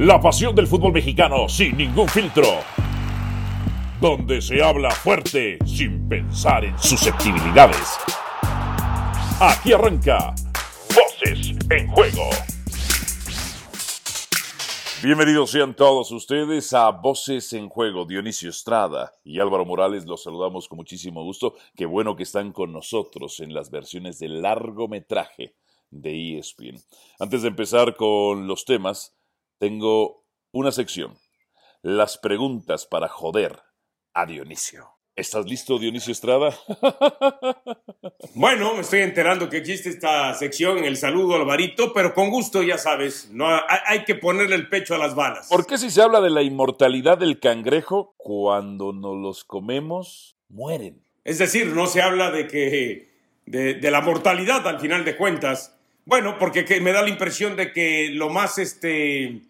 La pasión del fútbol mexicano sin ningún filtro. Donde se habla fuerte sin pensar en susceptibilidades. Aquí arranca Voces en Juego. Bienvenidos sean todos ustedes a Voces en Juego. Dionisio Estrada y Álvaro Morales los saludamos con muchísimo gusto. Qué bueno que están con nosotros en las versiones de largometraje de ESPN. Antes de empezar con los temas, tengo una sección. Las preguntas para joder a Dionisio. ¿Estás listo, Dionisio Estrada? Bueno, me estoy enterando que existe esta sección, el saludo Alvarito, pero con gusto, ya sabes, no hay, hay que ponerle el pecho a las balas. ¿Por qué si se habla de la inmortalidad del cangrejo, cuando nos los comemos, mueren? Es decir, no se habla de que de, de la mortalidad al final de cuentas. Bueno, porque que me da la impresión de que lo más este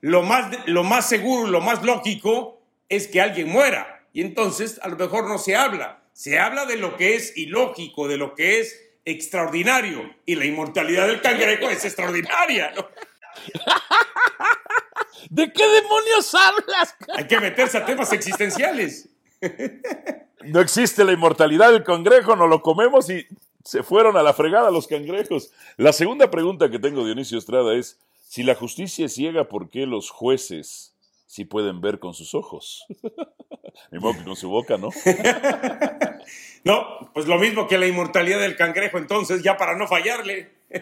lo más lo más seguro, lo más lógico es que alguien muera y entonces a lo mejor no se habla. Se habla de lo que es ilógico, de lo que es extraordinario y la inmortalidad del cangrejo es extraordinaria. ¿no? ¿De qué demonios hablas? Hay que meterse a temas existenciales. No existe la inmortalidad del cangrejo, no lo comemos y se fueron a la fregada los cangrejos. La segunda pregunta que tengo, Dionisio Estrada, es, si la justicia es ciega, ¿por qué los jueces sí pueden ver con sus ojos? Ni modo que con su boca, ¿no? No, pues lo mismo que la inmortalidad del cangrejo, entonces, ya para no fallarle.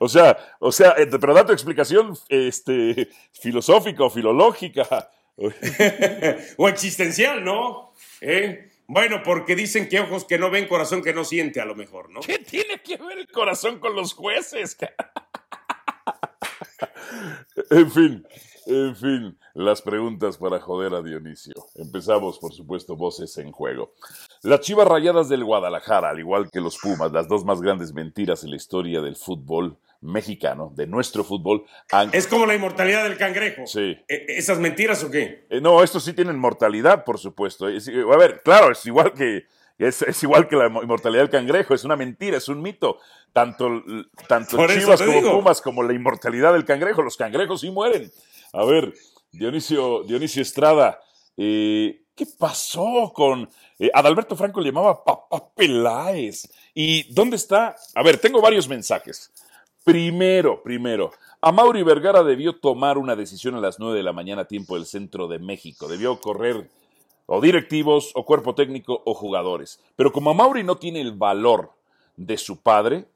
O sea, o sea, eh, pero da tu explicación este, filosófica o filológica. o existencial, ¿no? ¿Eh? Bueno, porque dicen que ojos que no ven, corazón que no siente, a lo mejor, ¿no? ¿Qué tiene que ver el corazón con los jueces? en fin, en fin, las preguntas para joder a Dionisio. Empezamos, por supuesto, voces en juego. Las Chivas Rayadas del Guadalajara, al igual que los Pumas, las dos más grandes mentiras en la historia del fútbol mexicano, de nuestro fútbol. Es como la inmortalidad del cangrejo. Sí. ¿E- ¿Esas mentiras o qué? Eh, no, estos sí tienen mortalidad, por supuesto. Es- eh, a ver, claro, es igual que es, es igual que la mo- inmortalidad del cangrejo, es una mentira, es un mito. Tanto, tanto Chivas como digo. Pumas como la inmortalidad del cangrejo, los cangrejos sí mueren. A ver, Dionisio, Dionisio Estrada, eh, ¿qué pasó con eh, Adalberto Franco le llamaba Papá Peláez? ¿Y dónde está? A ver, tengo varios mensajes. Primero, primero, a Mauri Vergara debió tomar una decisión a las 9 de la mañana, tiempo del centro de México. Debió correr o directivos, o cuerpo técnico, o jugadores. Pero como Mauri no tiene el valor de su padre,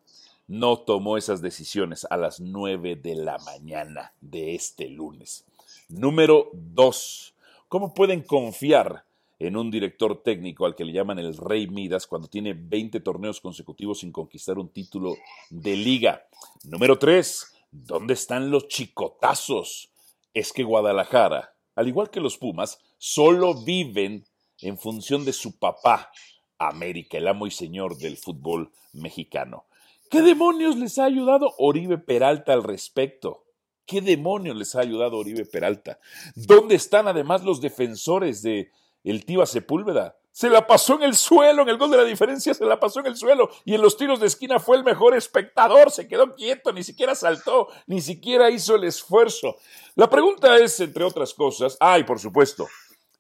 no tomó esas decisiones a las 9 de la mañana de este lunes. Número 2. ¿Cómo pueden confiar en un director técnico al que le llaman el Rey Midas cuando tiene 20 torneos consecutivos sin conquistar un título de liga? Número 3. ¿Dónde están los chicotazos? Es que Guadalajara, al igual que los Pumas, solo viven en función de su papá, América, el amo y señor del fútbol mexicano. ¿Qué demonios les ha ayudado Oribe Peralta al respecto? ¿Qué demonios les ha ayudado Oribe Peralta? ¿Dónde están además los defensores de el Tiva Sepúlveda? Se la pasó en el suelo, en el gol de la diferencia se la pasó en el suelo y en los tiros de esquina fue el mejor espectador, se quedó quieto, ni siquiera saltó, ni siquiera hizo el esfuerzo. La pregunta es, entre otras cosas, ay, por supuesto,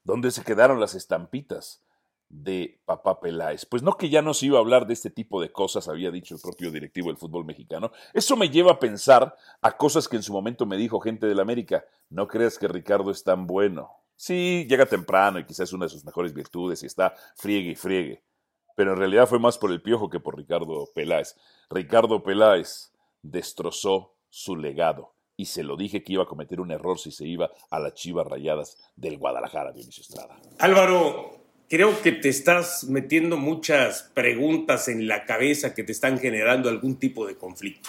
¿dónde se quedaron las estampitas? de Papá Peláez. Pues no que ya no se iba a hablar de este tipo de cosas, había dicho el propio directivo del fútbol mexicano. Eso me lleva a pensar a cosas que en su momento me dijo gente del América. No creas que Ricardo es tan bueno. Sí, llega temprano y quizás es una de sus mejores virtudes y está friegue y friegue. Pero en realidad fue más por el piojo que por Ricardo Peláez. Ricardo Peláez destrozó su legado. Y se lo dije que iba a cometer un error si se iba a las chivas rayadas del Guadalajara, Dionisio Estrada. Álvaro, creo que te estás metiendo muchas preguntas en la cabeza que te están generando algún tipo de conflicto.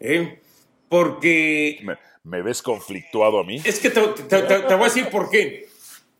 ¿eh? Porque ¿Me, me ves conflictuado a mí? es que te, te- te- te voy a decir por qué.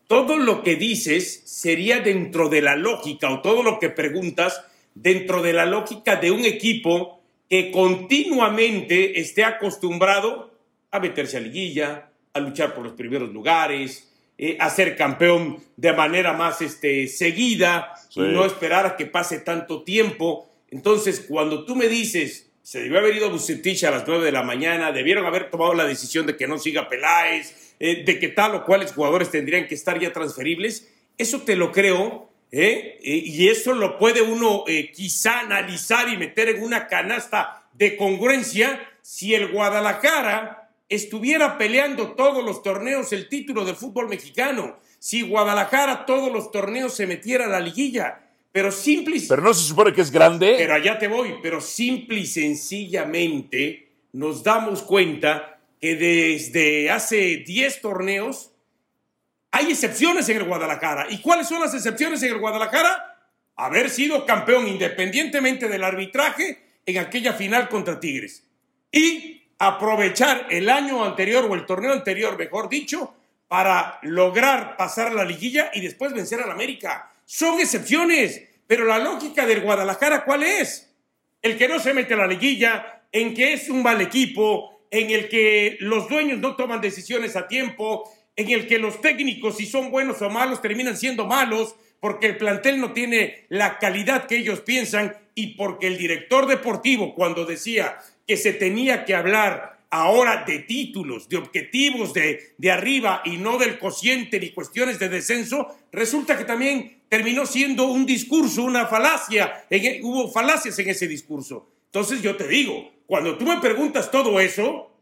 Todo lo que dices sería dentro de la lógica o todo lo que preguntas dentro de la lógica de un equipo que continuamente esté acostumbrado a meterse a liguilla, a luchar por los primeros lugares, eh, a ser campeón de manera más este, seguida Sí. y no esperar a que pase tanto tiempo. Entonces, cuando tú me dices se debió haber ido Bucetich a las 9 de la mañana, debieron haber tomado la decisión de que no siga Peláez, eh, de que tal o cuales jugadores tendrían que estar ya transferibles. Eso te lo creo, ¿eh? y eso lo puede uno eh, quizá analizar y meter en una canasta de congruencia si el Guadalajara estuviera peleando todos los torneos el título del fútbol mexicano, si Guadalajara todos los torneos se metiera a la liguilla. Pero simple y Pero no se supone que es grande. Pero allá te voy, pero simple y sencillamente nos damos cuenta que desde hace 10 torneos hay excepciones en el Guadalajara. ¿Y cuáles son las excepciones en el Guadalajara? Haber sido campeón independientemente del arbitraje en aquella final contra Tigres. Y aprovechar el año anterior o el torneo anterior, mejor dicho, para lograr pasar la liguilla y después vencer al América. Son excepciones, pero la lógica del Guadalajara, ¿cuál es? El que no se mete a la liguilla, en que es un mal equipo, en el que los dueños no toman decisiones a tiempo, en el que los técnicos, si son buenos o malos, terminan siendo malos, porque el plantel no tiene la calidad que ellos piensan y porque el director deportivo, cuando decía que se tenía que hablar ahora de títulos, de objetivos de, de arriba y no del cociente ni cuestiones de descenso, resulta que también terminó siendo un discurso, una falacia, e, hubo falacias en ese discurso. Entonces yo te digo, cuando tú me preguntas todo eso,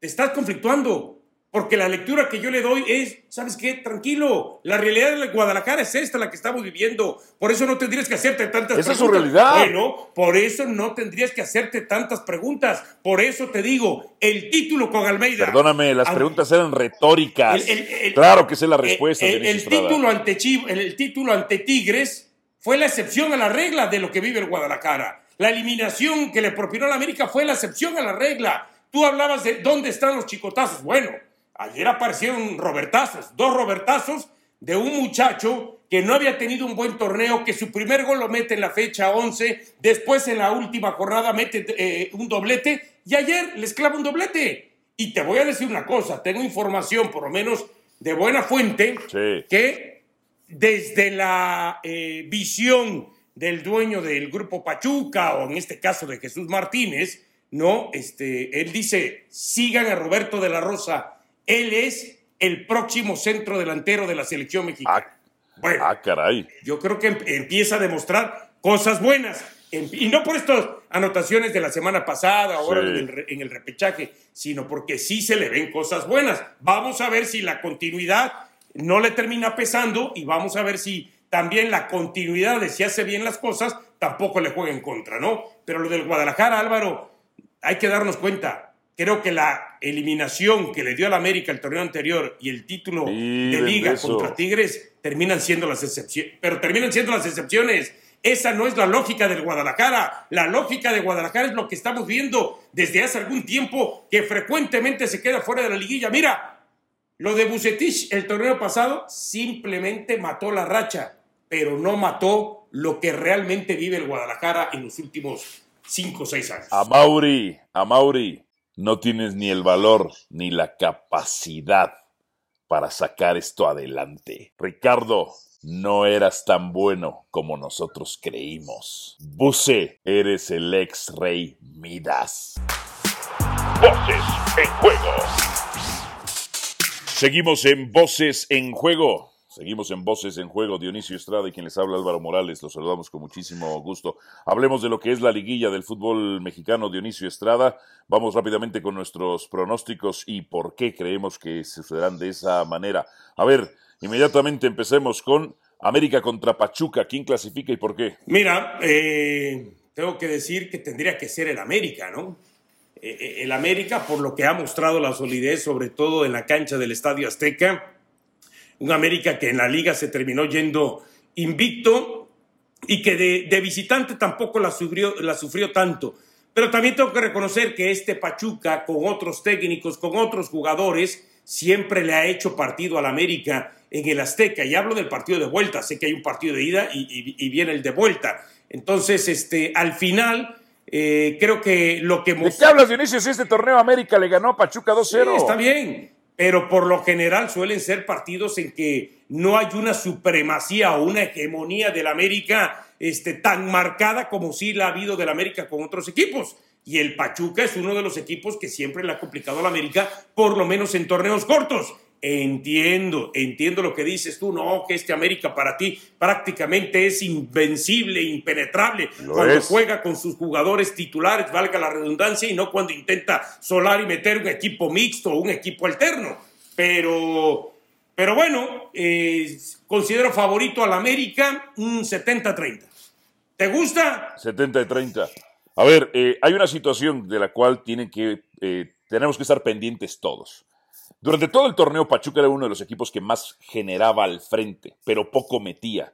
estás conflictuando, porque la lectura que yo le doy es, ¿sabes qué? Tranquilo, la realidad de Guadalajara es esta la que estamos viviendo. Por eso no tendrías que hacerte tantas Esa preguntas. es su realidad. Bueno, por eso no tendrías que hacerte tantas preguntas. Por eso te digo, el título con Almeida. Perdóname, las Al- preguntas eran retóricas. el- el- el- claro que sé la respuesta. el, título ante Chiv- el, el título ante Tigres fue la excepción a la regla de lo que vive el Guadalajara. La eliminación que le propinó la América fue la excepción a la regla. Tú hablabas de dónde están los chicotazos. Bueno, ayer aparecieron robertazos, dos robertazos de un muchacho que no había tenido un buen torneo, que su primer gol lo mete en la fecha 11, después en la última jornada mete eh, un doblete y ayer les clava un doblete. Y te voy a decir una cosa, tengo información por lo menos de buena fuente Sí. que desde la eh, visión del dueño del grupo Pachuca o en este caso de Jesús Martínez, no, este, él dice sigan a Roberto de la Rosa, él es el próximo centro delantero de la selección mexicana. Ah, Bueno, ah, caray. yo creo que em- empieza a demostrar cosas buenas. Em- Y no por estas anotaciones de la semana pasada, ahora Sí. en, el, re- en el repechaje, sino porque sí se le ven cosas buenas. Vamos a ver si la continuidad no le termina pesando y vamos a ver si también la continuidad de si hace bien las cosas tampoco le juega en contra, ¿no? Pero lo del Guadalajara, Álvaro, hay que darnos cuenta. Creo que la eliminación que le dio al América el torneo anterior y el título de liga eso. contra Tigres terminan siendo las excepciones, pero terminan siendo las excepciones. Esa no es la lógica del Guadalajara. La lógica de Guadalajara es lo que estamos viendo desde hace algún tiempo, que frecuentemente se queda fuera de la liguilla. Mira, lo de Bucetich el torneo pasado simplemente mató la racha, pero no mató lo que realmente vive el Guadalajara en los últimos cinco o seis años. A Mauri, a Mauri, no tienes ni el valor ni la capacidad para sacar esto adelante. Ricardo, no eras tan bueno como nosotros creímos. Buse, eres el ex rey Midas. Voces en juego. Seguimos en Voces en Juego. Seguimos en Voces en Juego. Dionisio Estrada y quien les habla Álvaro Morales. Los saludamos con muchísimo gusto. Hablemos de lo que es la liguilla del fútbol mexicano. Dionisio Estrada. Vamos rápidamente con nuestros pronósticos y por qué creemos que sucederán de esa manera. A ver, inmediatamente empecemos con América contra Pachuca. ¿Quién clasifica y por qué? Mira, eh, tengo que decir que tendría que ser el América, ¿no? Eh, eh, el América, por lo que ha mostrado la solidez, sobre todo en la cancha del Estadio Azteca, un América que en la liga se terminó yendo invicto y que de, de visitante tampoco la sufrió, la sufrió tanto. Pero también tengo que reconocer que este Pachuca, con otros técnicos, con otros jugadores, siempre le ha hecho partido al América en el Azteca. Y hablo del partido de vuelta. Sé que hay un partido de ida y, y- y viene el de vuelta. Entonces, este, al final, eh, creo que lo que ¿De qué hablas, Dionisio? Si este torneo América le ganó a Pachuca 2-0. Sí, está bien, pero por lo general suelen ser partidos en que no hay una supremacía o una hegemonía del América este, tan marcada como sí la ha habido del América con otros equipos. Y el Pachuca es uno de los equipos que siempre le ha complicado a la América, por lo menos en torneos cortos. Entiendo, entiendo lo que dices tú, no, que este América para ti prácticamente es invencible, impenetrable, cuando juega con sus jugadores titulares, valga la redundancia, y no cuando intenta solar y meter un equipo mixto o un equipo alterno. Pero, pero bueno, eh, considero favorito al América un 70-30. ¿Te gusta? 70-30. A ver, eh, hay una situación de la cual tienen que, eh, tenemos que estar pendientes todos. Durante todo el torneo, Pachuca era uno de los equipos que más generaba al frente, pero poco metía.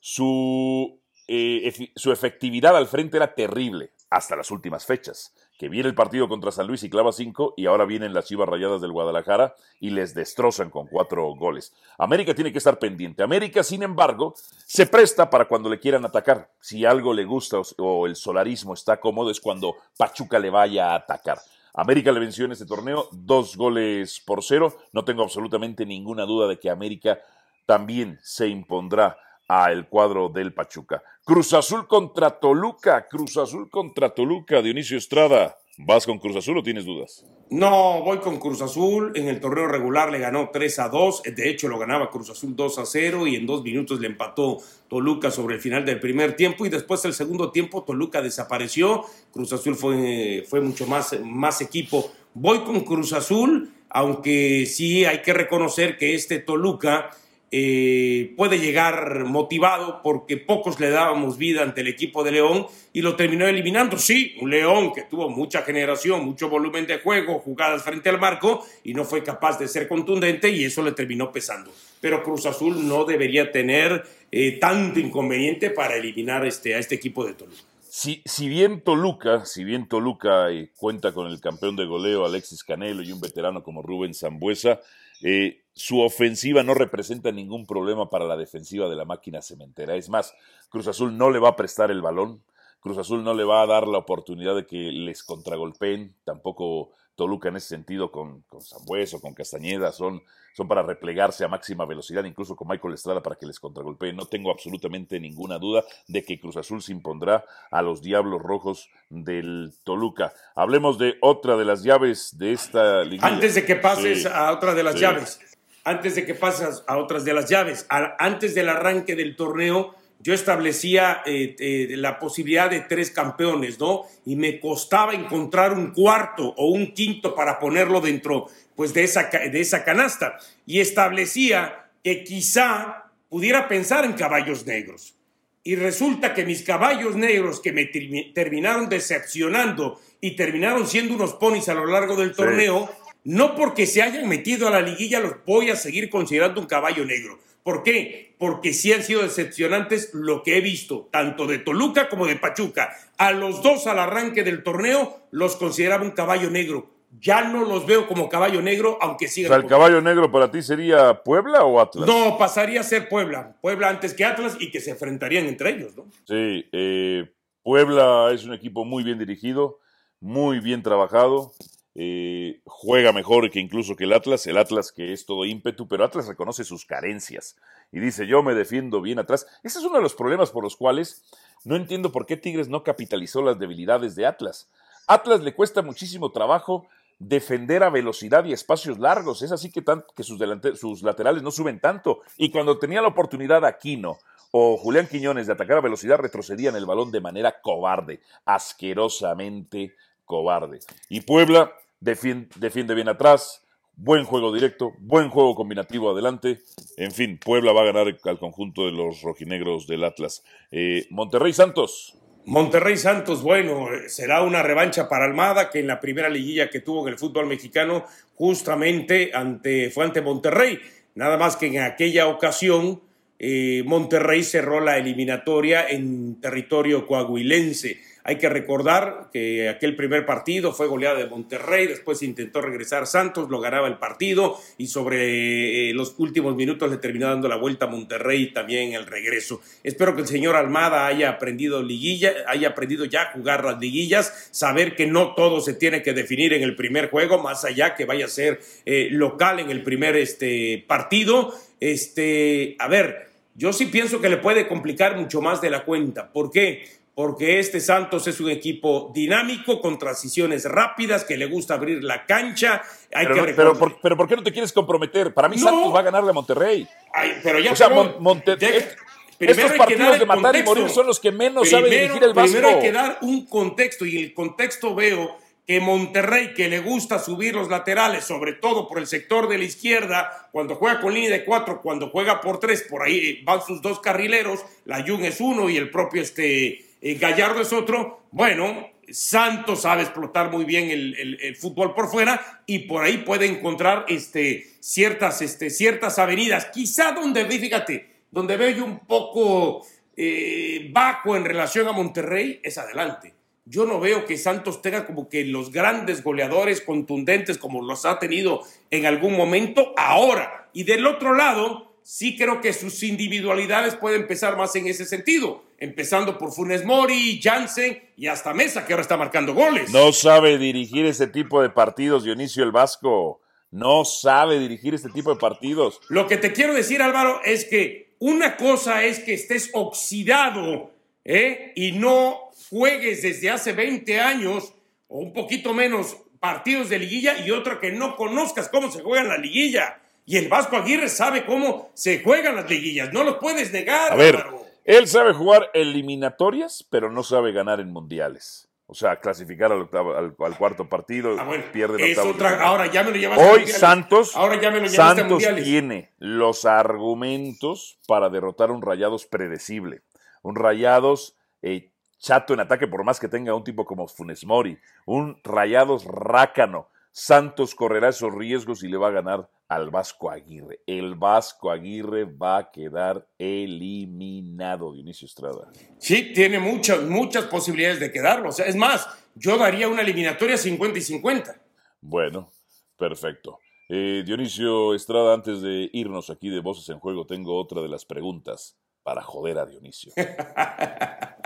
Su, eh, su efectividad al frente era terrible hasta las últimas fechas. Que viene el partido contra San Luis y clava cinco, y ahora vienen las chivas rayadas del Guadalajara y les destrozan con cuatro goles. América tiene que estar pendiente. América, sin embargo, se presta para cuando le quieran atacar. Si algo le gusta o el solarismo está cómodo, es cuando Pachuca le vaya a atacar. América le venció en este torneo dos goles por cero. No tengo absolutamente ninguna duda de que América también se impondrá al cuadro del Pachuca. Cruz Azul contra Toluca, Cruz Azul contra Toluca, Dionisio Estrada. ¿Vas con Cruz Azul o tienes dudas? No, voy con Cruz Azul. En el torneo regular le ganó 3 a 2. De hecho, lo ganaba Cruz Azul 2 a 0 y en dos minutos le empató Toluca sobre el final del primer tiempo. Y después del segundo tiempo, Toluca desapareció. Cruz Azul fue, fue mucho más, más equipo. Voy con Cruz Azul, aunque sí hay que reconocer que este Toluca eh, puede llegar motivado porque pocos le dábamos vida ante el equipo de León y lo terminó eliminando. Sí, un León que tuvo mucha generación, mucho volumen de juego, jugadas frente al marco y no fue capaz de ser contundente y eso le terminó pesando. Pero Cruz Azul no debería tener eh, tanto inconveniente para eliminar este, a este equipo de Toluca. Si, si, bien Toluca, si bien Toluca eh, cuenta con el campeón de goleo Alexis Canelo y un veterano como Rubén Zambuesa, eh, su ofensiva no representa ningún problema para la defensiva de la máquina cementera. Es más, Cruz Azul no le va a prestar el balón, Cruz Azul no le va a dar la oportunidad de que les contragolpeen, tampoco Toluca en ese sentido con, con Zambueso, con Castañeda, son, son para replegarse a máxima velocidad, incluso con Michael Estrada para que les contragolpeen. No tengo absolutamente ninguna duda de que Cruz Azul se impondrá a los Diablos Rojos del Toluca. Hablemos de otra de las llaves de esta liga. Antes de que pases a otra de las llaves, antes de que pases a otras de las llaves, antes del arranque del torneo, yo establecía eh, eh, la posibilidad de tres campeones, ¿no? Y me costaba encontrar un cuarto o un quinto para ponerlo dentro, pues, de esa, de esa canasta. Y establecía que quizá pudiera pensar en caballos negros. Y resulta que mis caballos negros que me terminaron decepcionando y terminaron siendo unos ponis a lo largo del torneo, no porque se hayan metido a la liguilla los voy a seguir considerando un caballo negro ¿Por qué? Porque sí han sido decepcionantes lo que he visto, tanto de Toluca como de Pachuca. A los dos al arranque del torneo los consideraba un caballo negro. Ya no los veo como caballo negro, aunque sigan. O sea, ¿el caballo negro para ti sería Puebla o Atlas? No, pasaría a ser Puebla. Puebla antes que Atlas y que se enfrentarían entre ellos, ¿no? Sí, eh, Puebla es un equipo muy bien dirigido, muy bien trabajado. Eh, juega mejor que incluso que el Atlas, el Atlas que es todo ímpetu, pero Atlas reconoce sus carencias y dice yo me defiendo bien atrás. Ese es uno de los problemas por los cuales no entiendo por qué Tigres no capitalizó las debilidades de Atlas. Atlas le cuesta muchísimo trabajo defender a velocidad y espacios largos. Es así que, que sus, sus laterales no suben tanto. Y cuando tenía la oportunidad Aquino o Julián Quiñones de atacar a velocidad, retrocedían el balón de manera cobarde, asquerosamente cobarde. Y Puebla defiende, bien atrás, buen juego directo, buen juego combinativo adelante. En fin, Puebla va a ganar al conjunto de los rojinegros del Atlas. Eh, Monterrey Santos. Monterrey Santos, bueno, será una revancha para Almada, que en la primera liguilla que tuvo en el fútbol mexicano, justamente ante, fue ante Monterrey. Nada más que en aquella ocasión, eh, Monterrey cerró la eliminatoria en territorio coahuilense. Hay que recordar que aquel primer partido fue goleada de Monterrey, después intentó regresar Santos, lo ganaba el partido y sobre eh, los últimos minutos le terminó dando la vuelta a Monterrey también el regreso. Espero que el señor Almada haya aprendido liguilla, haya aprendido ya a jugar las liguillas, saber que no todo se tiene que definir en el primer juego, más allá que vaya a ser eh, local en el primer este, partido. Este, a ver, yo sí pienso que le puede complicar mucho más de la cuenta. ¿Por qué? Porque este Santos es un equipo dinámico, con transiciones rápidas, que le gusta abrir la cancha. Hay pero, que pero, por, pero, ¿por qué no te quieres comprometer? Para mí No. Santos va a ganarle a Monterrey. Ay, pero ya O sea, pero- Mon- Monte- de- est- primero estos partidos de matar y morir son los que menos sabe Primero- dirigir el Vasco. Primero hay que dar un contexto y el contexto veo que Monterrey, que le gusta subir los laterales, sobre todo por el sector de la izquierda, cuando juega con línea de cuatro, cuando juega por tres, por ahí van sus dos carrileros, la Jung es uno y el propio este, eh, Gallardo es otro. Bueno, Santos sabe explotar muy bien el, fútbol por fuera y por ahí puede encontrar este, ciertas, este, ciertas avenidas. Quizá donde fíjate, donde veo yo un poco eh, en relación a Monterrey es adelante. Yo no veo que Santos tenga como que los grandes goleadores contundentes como los ha tenido en algún momento ahora. Y del otro lado, sí creo que sus individualidades pueden empezar más en ese sentido. Empezando por Funes Mori, Jansen y hasta Mesa, que ahora está marcando goles. No sabe dirigir ese tipo de partidos, Dionisio el Vasco. No sabe dirigir este tipo de partidos. Lo que te quiero decir, Álvaro, es que una cosa es que estés oxidado ¿eh? y no juegues desde hace 20 años o un poquito menos partidos de liguilla y otra que no conozcas cómo se juega en la liguilla. Y el Vasco Aguirre sabe cómo se juegan las liguillas. No los puedes negar, A ver, Álvaro. él sabe jugar eliminatorias, pero no sabe ganar en mundiales. O sea, clasificar al, octavo- al- al cuarto partido, Ah, bueno, pierde el octavo. otra- ahora ya me lo llevaste a Hoy mundiales. Santos, Ahora ya me lo llevaste a Santos mundiales. tiene los argumentos para derrotar un Rayados predecible. Un Rayados eh, chato en ataque, por más que tenga un tipo como Funes Mori. Un Rayados rácano. Santos correrá esos riesgos y le va a ganar al Vasco Aguirre. El Vasco Aguirre va a quedar eliminado, Dionisio Estrada. Sí, tiene muchas, muchas posibilidades de quedarlo. O sea, es más, yo daría una eliminatoria 50 y 50. Bueno, perfecto. Eh, Dionisio Estrada, antes de irnos aquí de Voces en Juego, tengo otra de las preguntas para joder a Dionisio.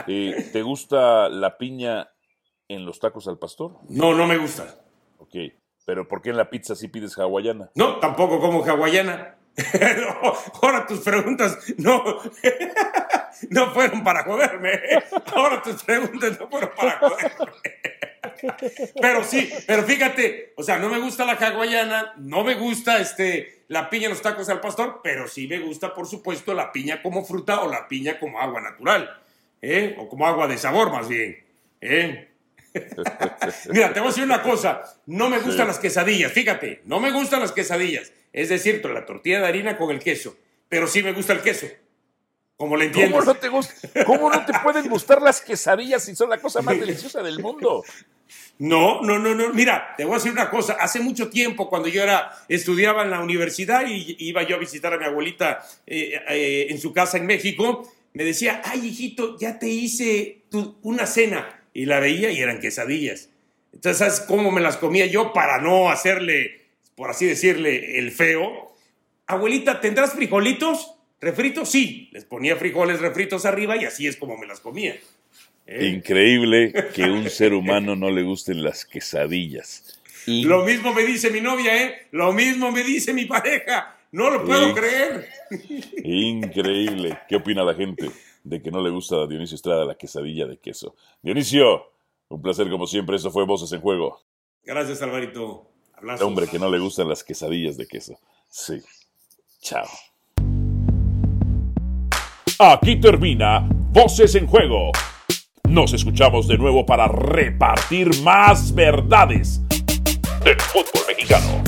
Eh, ¿Te gusta la piña en los tacos al pastor? No, no me gusta. Ok, pero ¿por qué en la pizza sí pides hawaiana? No, tampoco como hawaiana. Ahora tus preguntas no, no fueron para joderme. Ahora tus preguntas no fueron para joderme. Pero sí, pero fíjate, o sea, no me gusta la hawaiana, no me gusta este, la piña en los tacos al pastor, pero sí me gusta, por supuesto, la piña como fruta o la piña como agua natural, ¿eh? o como agua de sabor más bien. ¿eh? Mira, te voy a decir una cosa. No me gustan Sí. las quesadillas, fíjate, no me gustan las quesadillas. Es decir, la tortilla de harina con el queso. Pero sí me gusta el queso. Como le entiendes. ¿Cómo no, te gust- ¿Cómo no te pueden gustar las quesadillas si son la cosa más deliciosa del mundo? No, no, no, no. Mira, te voy a decir una cosa. Hace mucho tiempo, cuando yo era estudiaba en la universidad y iba yo a visitar a mi abuelita eh, eh, en su casa en México, me decía, ay, hijito, ya te hice tu- una cena. Y la veía y eran quesadillas. Entonces, ¿sabes cómo me las comía yo para no hacerle, por así decirle, el feo? Abuelita, ¿tendrás frijolitos? ¿Refritos? Sí. Les ponía frijoles refritos arriba y así es como me las comía. ¿Eh? Increíble que un ser humano no le gusten las quesadillas. Y Lo mismo me dice mi novia, ¿eh? Lo mismo me dice mi pareja. No lo puedo Sí. creer. Increíble. ¿Qué opina la gente de que no le gusta a Dionisio Estrada la quesadilla de queso? Dionisio, un placer como siempre. Eso fue Voces en Juego. Gracias, Alvarito. El Abrazos. hombre que no le gustan las quesadillas de queso. Sí. Chao. Aquí termina Voces en Juego. Nos escuchamos de nuevo para repartir más verdades del fútbol mexicano.